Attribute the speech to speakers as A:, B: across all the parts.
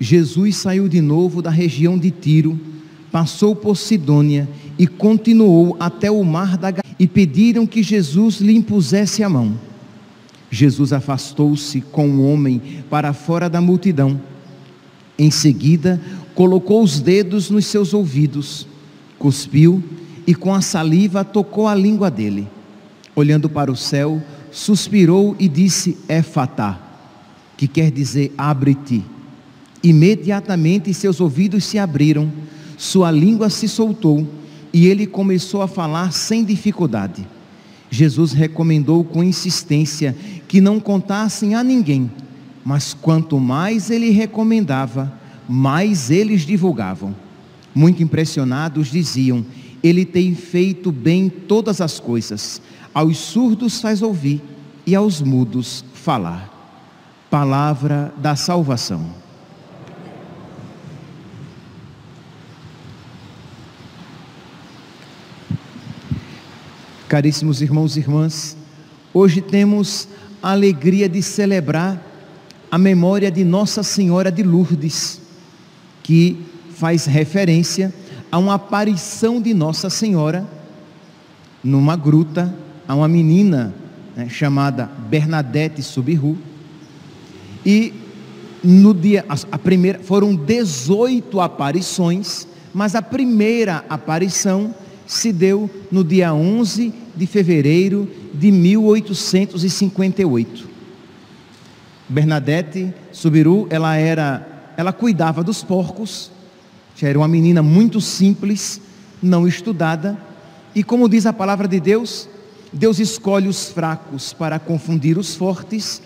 A: Jesus saiu de novo da região de Tiro, passou por Sidônia e continuou até o mar da e pediram que Jesus lhe impusesse a mão. Jesus afastou-se com o homem para fora da multidão. Em seguida, colocou os dedos nos seus ouvidos, cuspiu e com a saliva tocou a língua dele. Olhando para o céu, suspirou e disse: Éfatá, que quer dizer abre-te. Imediatamente seus ouvidos se abriram, sua língua se soltou e ele começou a falar sem dificuldade. Jesus recomendou com insistência que não contassem a ninguém, mas quanto mais ele recomendava, mais eles divulgavam. Muito impressionados diziam: Ele tem feito bem todas as coisas. Aos surdos faz ouvir e aos mudos falar. Palavra da salvação. Caríssimos irmãos e irmãs, hoje temos a alegria de celebrar a memória de Nossa Senhora de Lourdes que faz referência a uma aparição de Nossa Senhora numa gruta a uma menina né, chamada Bernadette Subiru. E no dia, a primeira, foram 18 aparições, mas a primeira aparição se deu no dia 11 de fevereiro de 1858. Bernadette Subiru, ela era ela cuidava dos porcos, já era uma menina muito simples, não estudada, e como diz a palavra de Deus, Deus escolhe os fracos para confundir os fortes.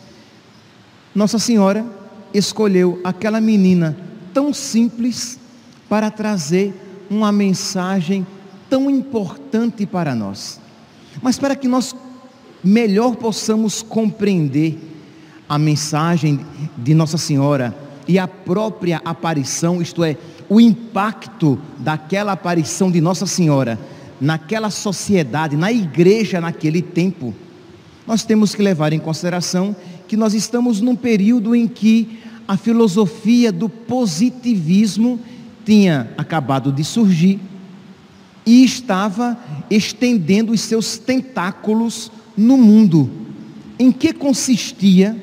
A: Nossa Senhora escolheu aquela menina tão simples para trazer uma mensagem tão importante para nós. Mas para que nós melhor possamos compreender a mensagem de Nossa Senhora e a própria aparição, isto é, o impacto daquela aparição de Nossa Senhora naquela sociedade, na igreja naquele tempo, nós temos que levar em consideração que nós estamos num período em que a filosofia do positivismo tinha acabado de surgir e estava estendendo os seus tentáculos no mundo. Em que consistia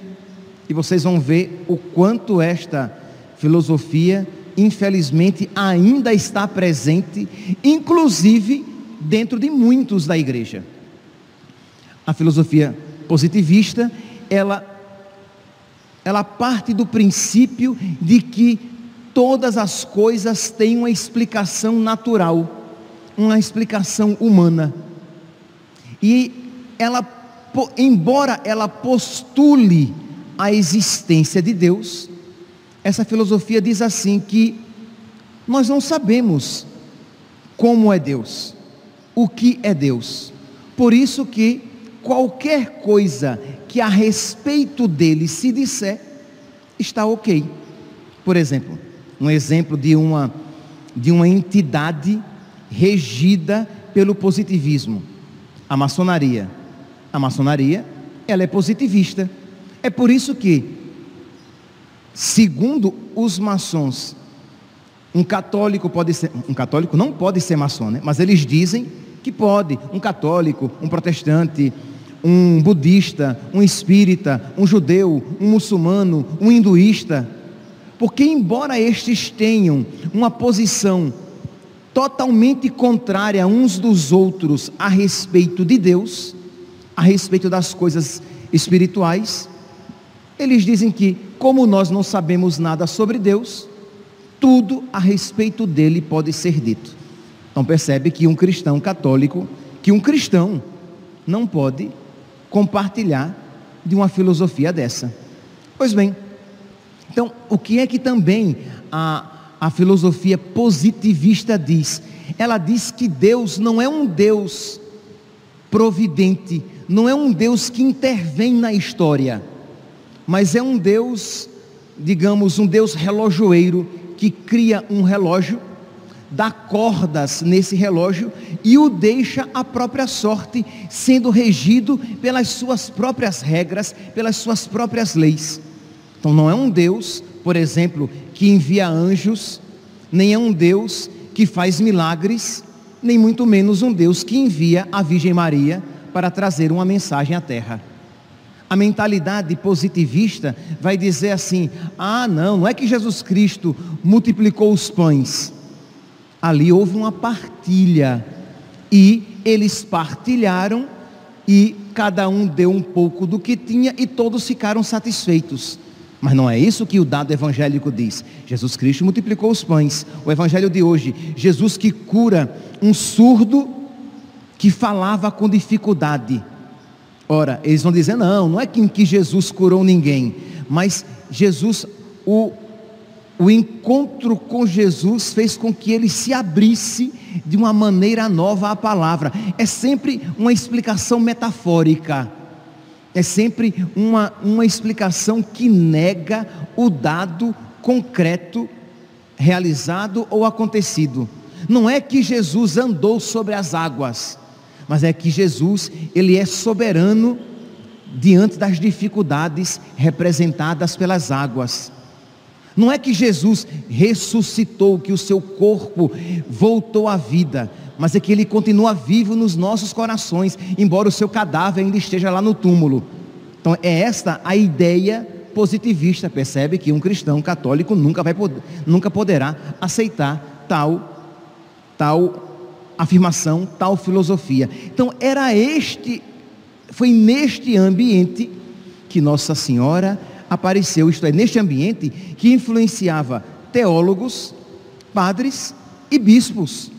A: e vocês vão ver o quanto esta filosofia, infelizmente, ainda está presente, inclusive dentro de muitos da igreja. A filosofia positivista, ela, ela parte do princípio de que todas as coisas têm uma explicação natural, uma explicação humana. E ela, embora ela postule a existência de Deus, essa filosofia diz assim que nós não sabemos como é Deus, o que é Deus. Por isso que qualquer coisa que a respeito dele se disser está OK. Por exemplo, um exemplo de uma de uma entidade regida pelo positivismo, a maçonaria. A maçonaria, ela é positivista. É por isso que, segundo os maçons, um católico pode ser, um católico não pode ser maçom, né? mas eles dizem que pode, um católico, um protestante, um budista, um espírita, um judeu, um muçulmano, um hinduísta, porque embora estes tenham uma posição totalmente contrária uns dos outros a respeito de Deus, a respeito das coisas espirituais, eles dizem que, como nós não sabemos nada sobre Deus, tudo a respeito dele pode ser dito. Então percebe que um cristão católico, que um cristão não pode compartilhar de uma filosofia dessa. Pois bem, Então, o que é que também a, a filosofia positivista diz? Ela diz que Deus não é um Deus providente, não é um Deus que intervém na história, mas é um Deus, digamos, um Deus relojoeiro que cria um relógio, dá cordas nesse relógio e o deixa à própria sorte, sendo regido pelas suas próprias regras, pelas suas próprias leis. Então não é um Deus, por exemplo, que envia anjos, nem é um Deus que faz milagres, nem muito menos um Deus que envia a Virgem Maria para trazer uma mensagem à terra. A mentalidade positivista vai dizer assim: ah, não, não é que Jesus Cristo multiplicou os pães. Ali houve uma partilha e eles partilharam e cada um deu um pouco do que tinha e todos ficaram satisfeitos. Mas não é isso que o dado evangélico diz. Jesus Cristo multiplicou os pães. O evangelho de hoje, Jesus que cura um surdo que falava com dificuldade. Ora, eles vão dizer: não, não é que, que Jesus curou ninguém, mas Jesus, o, o encontro com Jesus fez com que ele se abrisse de uma maneira nova à palavra. É sempre uma explicação metafórica é sempre uma, uma explicação que nega o dado concreto realizado ou acontecido. Não é que Jesus andou sobre as águas, mas é que Jesus, ele é soberano diante das dificuldades representadas pelas águas. Não é que Jesus ressuscitou, que o seu corpo voltou à vida, mas é que ele continua vivo nos nossos corações, embora o seu cadáver ainda esteja lá no túmulo. Então é esta a ideia positivista, percebe que um cristão católico nunca vai poder, nunca poderá aceitar tal tal afirmação, tal filosofia. Então era este foi neste ambiente que Nossa Senhora apareceu, isto é, neste ambiente que influenciava teólogos, padres e bispos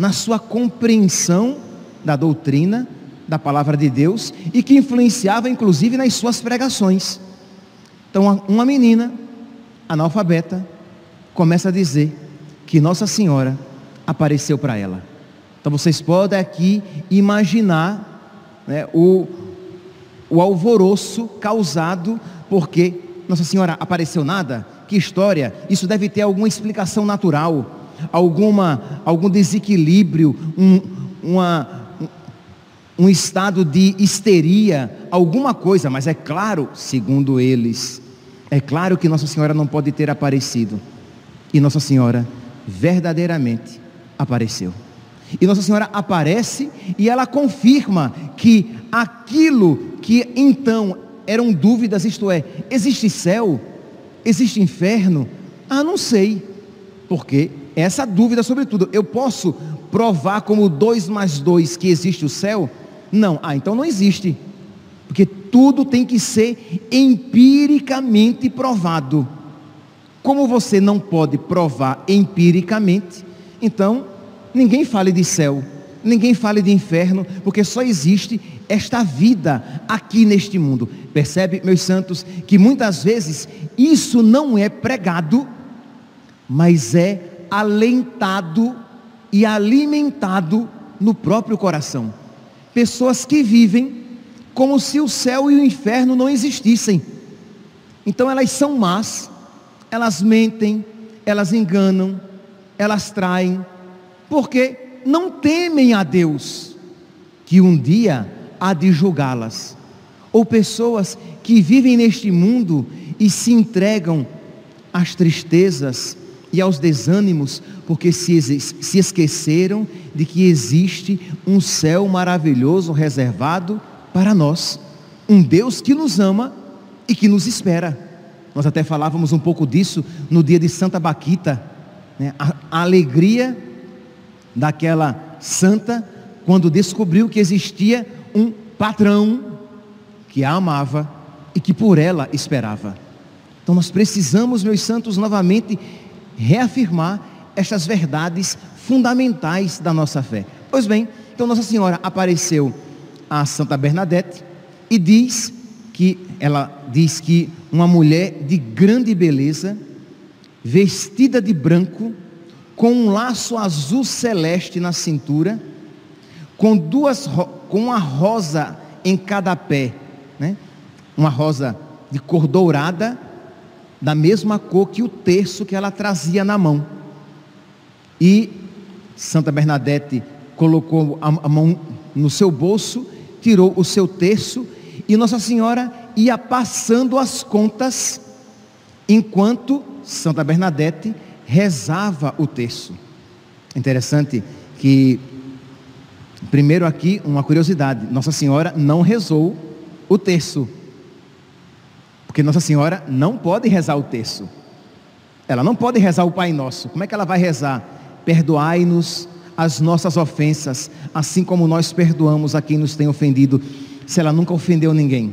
A: na sua compreensão da doutrina, da palavra de Deus e que influenciava inclusive nas suas pregações. Então, uma menina analfabeta começa a dizer que Nossa Senhora apareceu para ela. Então, vocês podem aqui imaginar né, o, o alvoroço causado porque Nossa Senhora apareceu nada? Que história? Isso deve ter alguma explicação natural alguma, algum desequilíbrio, um, uma, um estado de histeria, alguma coisa, mas é claro, segundo eles, é claro que Nossa Senhora não pode ter aparecido. E Nossa Senhora verdadeiramente apareceu. E Nossa Senhora aparece e ela confirma que aquilo que então eram dúvidas, isto é, existe céu? Existe inferno? Ah, não sei. Porque essa dúvida sobre tudo. Eu posso provar como dois mais dois que existe o céu? Não. Ah, então não existe. Porque tudo tem que ser empiricamente provado. Como você não pode provar empiricamente, então ninguém fale de céu, ninguém fale de inferno, porque só existe esta vida aqui neste mundo. Percebe, meus santos, que muitas vezes isso não é pregado, mas é alentado e alimentado no próprio coração. Pessoas que vivem como se o céu e o inferno não existissem. Então elas são más, elas mentem, elas enganam, elas traem, porque não temem a Deus, que um dia há de julgá-las. Ou pessoas que vivem neste mundo e se entregam às tristezas, e aos desânimos, porque se, se esqueceram de que existe um céu maravilhoso reservado para nós, um Deus que nos ama e que nos espera. Nós até falávamos um pouco disso no dia de Santa Baquita, né? a, alegria daquela santa quando descobriu que existia um patrão que a amava e que por ela esperava. Então nós precisamos, meus santos, novamente reafirmar estas verdades fundamentais da nossa fé. Pois bem, então Nossa Senhora apareceu a Santa Bernadette e diz que ela diz que uma mulher de grande beleza, vestida de branco, com um laço azul celeste na cintura, com duas com uma rosa em cada pé, né? Uma rosa de cor dourada, da mesma cor que o terço que ela trazia na mão. E Santa Bernadette colocou a mão no seu bolso, tirou o seu terço e Nossa Senhora ia passando as contas enquanto Santa Bernadette rezava o terço. Interessante que, primeiro aqui, uma curiosidade: Nossa Senhora não rezou o terço, porque Nossa Senhora não pode rezar o terço, ela não pode rezar o Pai Nosso. Como é que ela vai rezar? Perdoai-nos as nossas ofensas, assim como nós perdoamos a quem nos tem ofendido, se ela nunca ofendeu ninguém.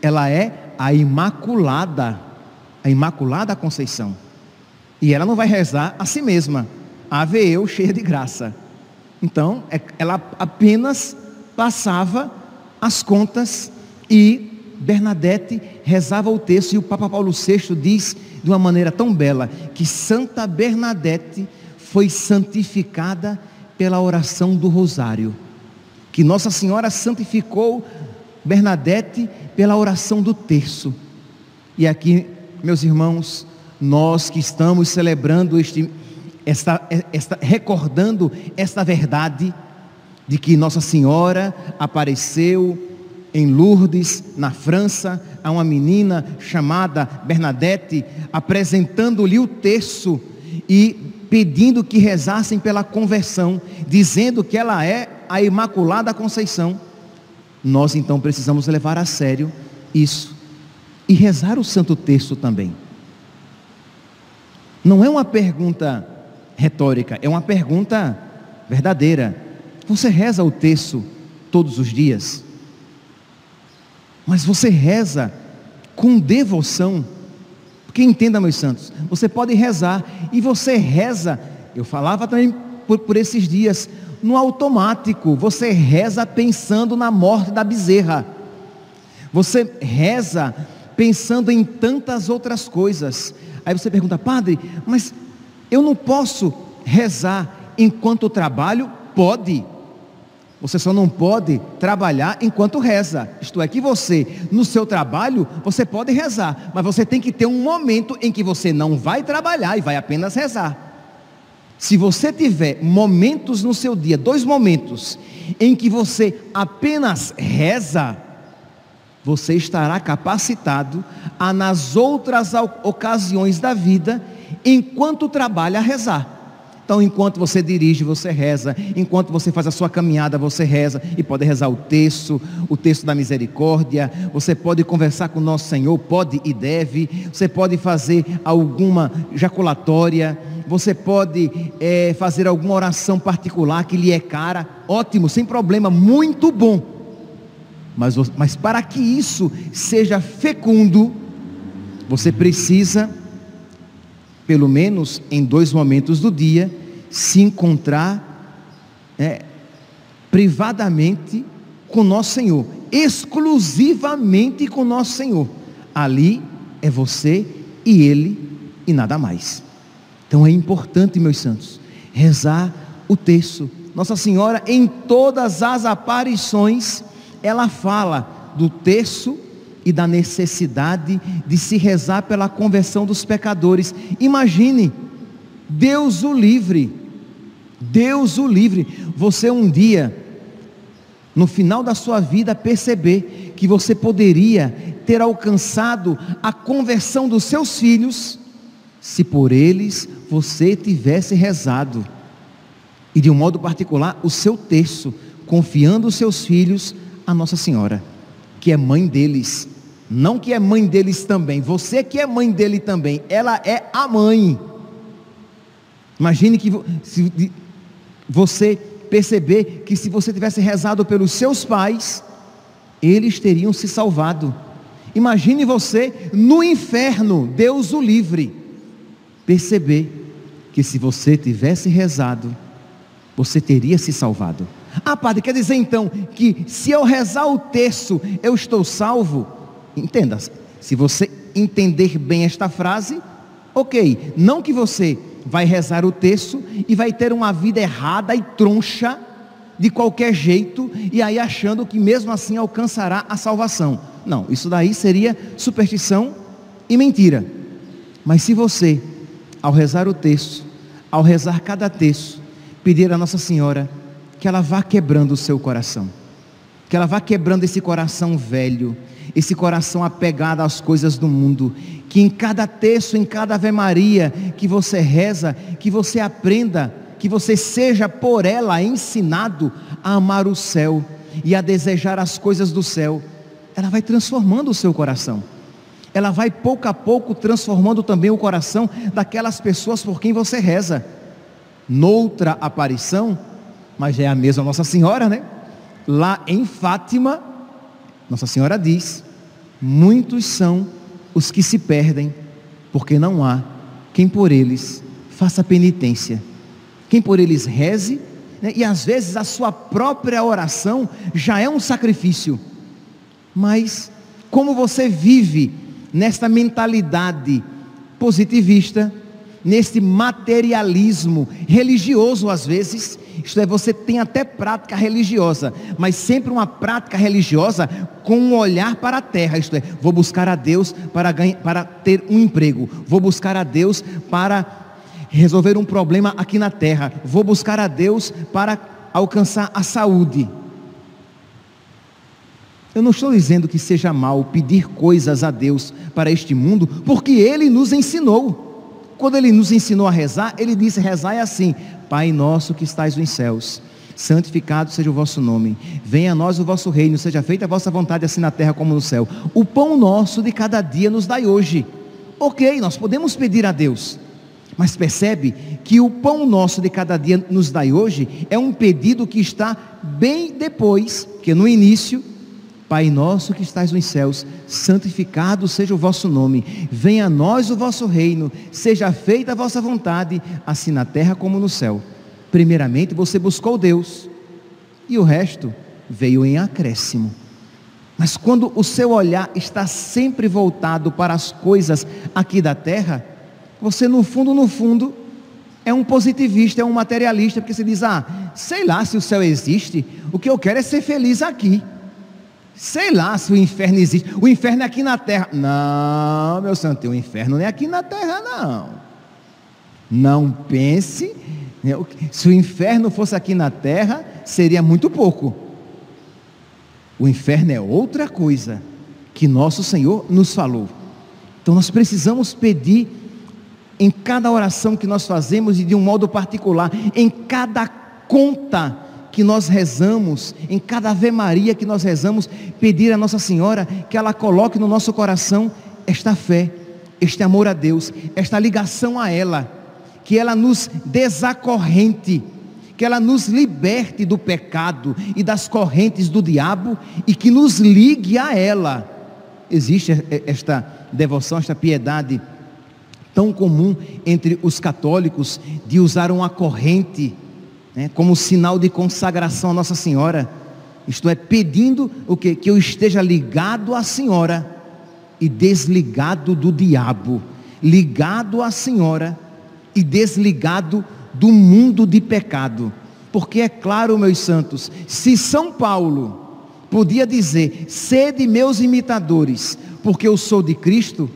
A: Ela é a Imaculada, a Imaculada Conceição. E ela não vai rezar a si mesma. Ave eu cheia de graça. Então, é, ela apenas passava as contas e Bernadette rezava o texto e o Papa Paulo VI diz de uma maneira tão bela que Santa Bernadette foi santificada pela oração do rosário. Que Nossa Senhora santificou Bernadette pela oração do terço. E aqui, meus irmãos, nós que estamos celebrando este, esta, esta, recordando esta verdade de que Nossa Senhora apareceu em Lourdes, na França, a uma menina chamada Bernadette, apresentando-lhe o terço e pedindo que rezassem pela conversão, dizendo que ela é a Imaculada Conceição. Nós então precisamos levar a sério isso e rezar o Santo Terço também. Não é uma pergunta retórica, é uma pergunta verdadeira. Você reza o texto todos os dias, mas você reza com devoção. Porque entenda, meus santos, você pode rezar e você reza. Eu falava também por, por esses dias, no automático, você reza pensando na morte da bezerra. Você reza pensando em tantas outras coisas. Aí você pergunta, padre, mas eu não posso rezar enquanto trabalho? Pode. Você só não pode trabalhar enquanto reza. Isto é, que você, no seu trabalho, você pode rezar, mas você tem que ter um momento em que você não vai trabalhar e vai apenas rezar. Se você tiver momentos no seu dia, dois momentos, em que você apenas reza, você estará capacitado a, nas outras ocasiões da vida, enquanto trabalha, rezar. Então, enquanto você dirige, você reza. Enquanto você faz a sua caminhada, você reza. E pode rezar o texto, o texto da misericórdia. Você pode conversar com o nosso Senhor, pode e deve. Você pode fazer alguma jaculatória. Você pode é, fazer alguma oração particular que lhe é cara. Ótimo, sem problema, muito bom. Mas, mas para que isso seja fecundo, você precisa, pelo menos em dois momentos do dia, se encontrar é, privadamente com nosso Senhor, exclusivamente com nosso Senhor. Ali é você e Ele e nada mais. Então é importante, meus santos, rezar o texto. Nossa Senhora, em todas as aparições, ela fala do terço e da necessidade de se rezar pela conversão dos pecadores. Imagine, Deus o livre, Deus o livre, você um dia, no final da sua vida, perceber que você poderia ter alcançado a conversão dos seus filhos, se por eles você tivesse rezado, e de um modo particular, o seu terço, confiando os seus filhos a Nossa Senhora, que é mãe deles. Não que é mãe deles também, você que é mãe dele também, ela é a mãe. Imagine que se você perceber que se você tivesse rezado pelos seus pais, eles teriam se salvado. Imagine você no inferno, Deus o livre. Perceber que se você tivesse rezado, você teria se salvado. Ah, padre, quer dizer então que se eu rezar o terço, eu estou salvo? entenda, se você entender bem esta frase, ok, não que você vai rezar o texto e vai ter uma vida errada e troncha de qualquer jeito e aí achando que mesmo assim alcançará a salvação. Não, isso daí seria superstição e mentira. Mas se você, ao rezar o texto, ao rezar cada texto, pedir a Nossa Senhora que ela vá quebrando o seu coração, que ela vá quebrando esse coração velho, esse coração apegado às coisas do mundo, que em cada texto, em cada Ave Maria que você reza, que você aprenda, que você seja por ela ensinado a amar o céu e a desejar as coisas do céu. Ela vai transformando o seu coração. Ela vai pouco a pouco transformando também o coração daquelas pessoas por quem você reza. Noutra aparição, mas é a mesma Nossa Senhora, né? Lá em Fátima, Nossa Senhora diz: muitos são os que se perdem, porque não há quem por eles faça penitência, quem por eles reze, né? e às vezes a sua própria oração já é um sacrifício, mas como você vive nesta mentalidade positivista, neste materialismo religioso às vezes, isto é, você tem até prática religiosa, mas sempre uma prática religiosa com um olhar para a terra, isto é, vou buscar a Deus para, ganhar, para ter um emprego, vou buscar a Deus para resolver um problema aqui na terra, vou buscar a Deus para alcançar a saúde. Eu não estou dizendo que seja mal pedir coisas a Deus para este mundo, porque Ele nos ensinou. Quando Ele nos ensinou a rezar, Ele disse: rezar é assim, Pai nosso que estais nos céus, santificado seja o vosso nome, venha a nós o vosso reino, seja feita a vossa vontade, assim na terra como no céu. O pão nosso de cada dia nos dai hoje. Ok, nós podemos pedir a Deus, mas percebe que o pão nosso de cada dia nos dai hoje é um pedido que está bem depois, que no início Pai nosso que estais nos céus, santificado seja o vosso nome, venha a nós o vosso reino, seja feita a vossa vontade, assim na terra como no céu. Primeiramente você buscou Deus, e o resto veio em acréscimo. Mas quando o seu olhar está sempre voltado para as coisas aqui da terra, você no fundo, no fundo, é um positivista, é um materialista, porque você diz: ah, sei lá se o céu existe, o que eu quero é ser feliz aqui. Sei lá se o inferno existe. O inferno é aqui na terra. Não, meu santo, o inferno não é aqui na terra, não. Não pense. Né, se o inferno fosse aqui na terra, seria muito pouco. O inferno é outra coisa que nosso Senhor nos falou. Então nós precisamos pedir em cada oração que nós fazemos e de um modo particular, em cada conta que nós rezamos, em cada Ave Maria que nós rezamos, pedir a Nossa Senhora que ela coloque no nosso coração esta fé, este amor a Deus, esta ligação a ela, que ela nos desacorrente, que ela nos liberte do pecado e das correntes do diabo e que nos ligue a ela. Existe esta devoção, esta piedade tão comum entre os católicos de usar uma corrente né, como sinal de consagração a Nossa Senhora. Isto é, pedindo o que? Que eu esteja ligado à Senhora e desligado do diabo, ligado à Senhora e desligado do mundo de pecado. Porque é claro, meus santos, se São Paulo podia dizer: sede meus imitadores, porque eu sou de Cristo,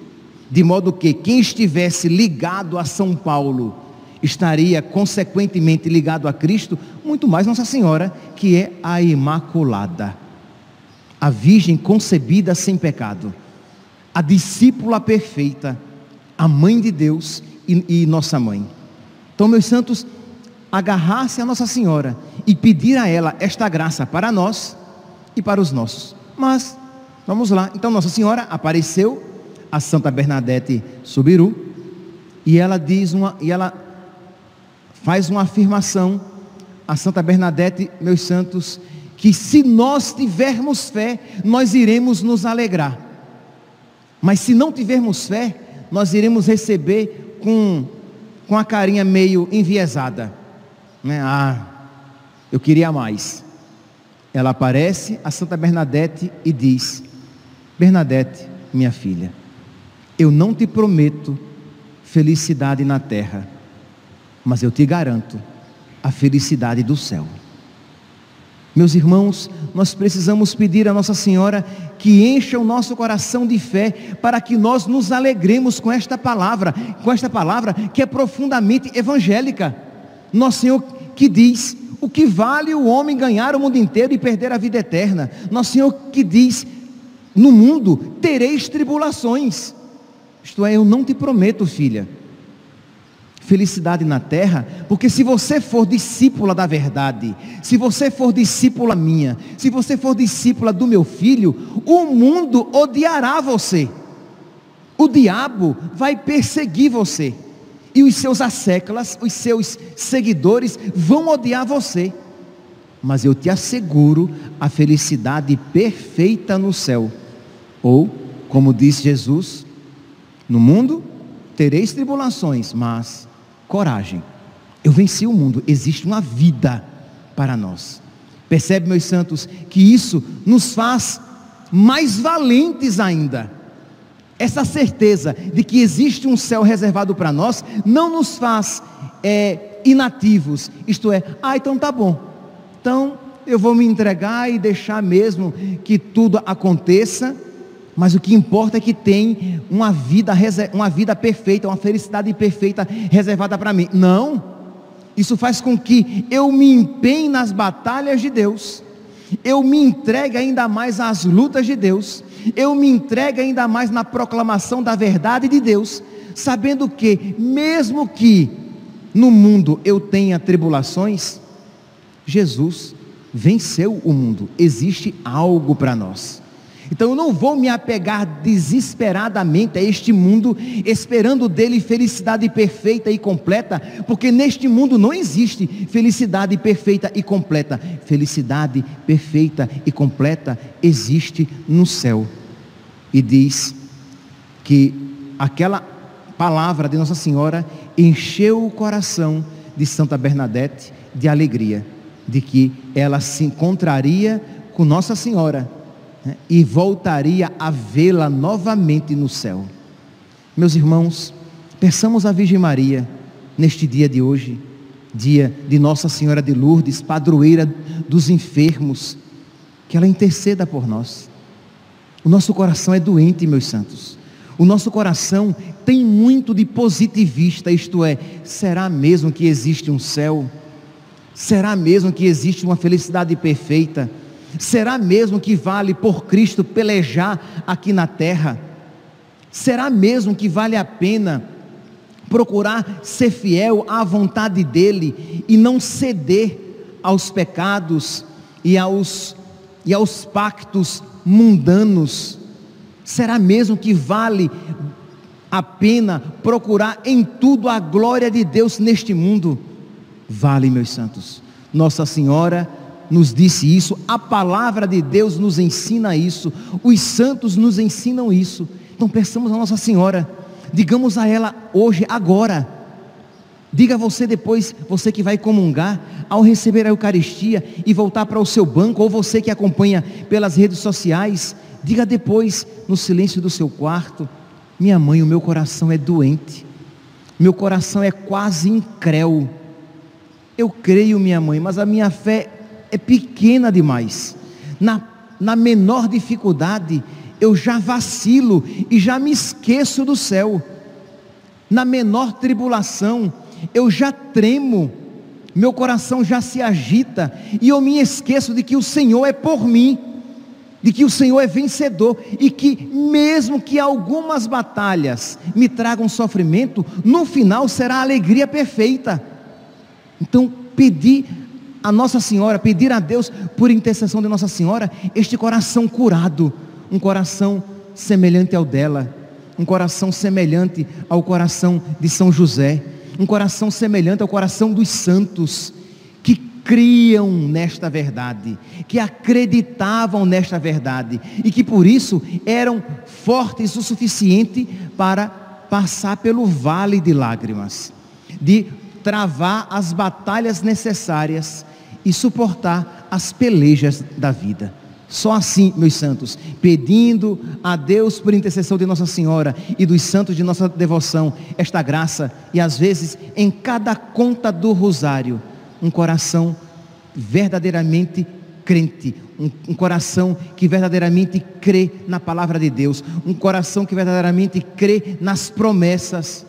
A: de modo que quem estivesse ligado a São Paulo estaria consequentemente ligado a Cristo, muito mais Nossa Senhora, que é a Imaculada, a Virgem concebida sem pecado, a discípula perfeita, a mãe de Deus e, e nossa mãe. Então, meus santos, agarrar-se a Nossa Senhora e pedir a ela esta graça para nós e para os nossos. Mas, vamos lá. Então, Nossa Senhora apareceu a Santa Bernadette Subiru e ela diz uma, e ela faz uma afirmação a Santa Bernadette, meus santos, que se nós tivermos fé, nós iremos nos alegrar. Mas se não tivermos fé, nós iremos receber com, com a carinha meio enviesada. Né? Ah, eu queria mais. Ela aparece a Santa Bernadette e diz: Bernadette, minha filha, eu não te prometo felicidade na terra, mas eu te garanto a felicidade do céu. Meus irmãos, nós precisamos pedir a Nossa Senhora que encha o nosso coração de fé para que nós nos alegremos com esta palavra, com esta palavra que é profundamente evangélica. Nosso Senhor que diz: o que vale o homem ganhar o mundo inteiro e perder a vida eterna? Nosso Senhor que diz: no mundo tereis tribulações. Isto é, eu não te prometo, filha, felicidade na terra, porque se você for discípula da verdade, se você for discípula minha, se você for discípula do meu filho, o mundo odiará você. O diabo vai perseguir você. E os seus asseclas, os seus seguidores vão odiar você. Mas eu te asseguro a felicidade perfeita no céu. Ou, como disse Jesus, no mundo tereis tribulações, mas coragem. Eu venci o mundo, existe uma vida para nós. Percebe, meus santos, que isso nos faz mais valentes ainda. Essa certeza de que existe um céu reservado para nós não nos faz é, inativos, isto é, ah, então tá bom, então eu vou me entregar e deixar mesmo que tudo aconteça, mas o que importa é que tem uma vida, uma vida perfeita, uma felicidade perfeita reservada para mim. Não. Isso faz com que eu me empenhe nas batalhas de Deus. Eu me entregue ainda mais às lutas de Deus. Eu me entregue ainda mais na proclamação da verdade de Deus, sabendo que mesmo que no mundo eu tenha tribulações, Jesus venceu o mundo. Existe algo para nós. Então eu não vou me apegar desesperadamente a este mundo, esperando dele felicidade perfeita e completa, porque neste mundo não existe felicidade perfeita e completa. Felicidade perfeita e completa existe no céu. E diz que aquela palavra de Nossa Senhora encheu o coração de Santa Bernadette de alegria, de que ela se encontraria com Nossa Senhora né, e voltaria a vê-la novamente no céu. Meus irmãos, peçamos à Virgem Maria, neste dia de hoje, dia de Nossa Senhora de Lourdes, padroeira dos enfermos, que ela interceda por nós. O nosso coração é doente, meus santos. O nosso coração tem muito de positivista, isto é, será mesmo que existe um céu? Será mesmo que existe uma felicidade perfeita? Será mesmo que vale por Cristo pelejar aqui na terra? Será mesmo que vale a pena procurar ser fiel à vontade dEle e não ceder aos pecados e aos, e aos pactos mundanos? Será mesmo que vale a pena procurar em tudo a glória de Deus neste mundo? Vale, meus santos. Nossa Senhora nos disse isso, a palavra de Deus nos ensina isso, os santos nos ensinam isso. Então peçamos a Nossa Senhora, digamos a ela hoje, agora. Diga você depois, você que vai comungar, ao receber a Eucaristia e voltar para o seu banco, ou você que acompanha pelas redes sociais, diga depois, no silêncio do seu quarto: Minha mãe, o meu coração é doente, meu coração é quase incréu. Eu creio, minha mãe, mas a minha fé é pequena demais. Na, na menor dificuldade, eu já vacilo e já me esqueço do céu. Na menor tribulação, eu já tremo, meu coração já se agita e eu me esqueço de que o Senhor é por mim, de que o Senhor é vencedor e que, mesmo que algumas batalhas me tragam sofrimento, no final será alegria perfeita. Então, pedir a Nossa Senhora, pedir a Deus, por intercessão de Nossa Senhora, este coração curado, um coração semelhante ao dela, um coração semelhante ao coração de São José, um coração semelhante ao coração dos santos, que criam nesta verdade, que acreditavam nesta verdade e que por isso eram fortes o suficiente para passar pelo vale de lágrimas, de travar as batalhas necessárias e suportar as pelejas da vida. Só assim, meus santos, pedindo a Deus por intercessão de Nossa Senhora e dos santos de nossa devoção, esta graça, e às vezes em cada conta do rosário, um coração verdadeiramente crente, um, um, coração que verdadeiramente crê na palavra de Deus, um coração que verdadeiramente crê nas promessas,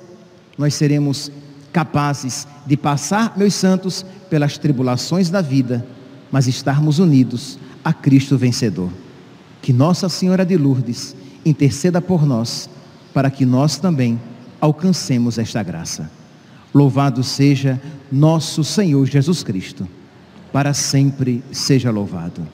A: nós seremos capazes de passar, meus santos, pelas tribulações da vida, mas estarmos unidos a Cristo vencedor. Que Nossa Senhora de Lourdes interceda por nós, para que nós também alcancemos esta graça. Louvado seja nosso Senhor Jesus Cristo, para sempre seja louvado.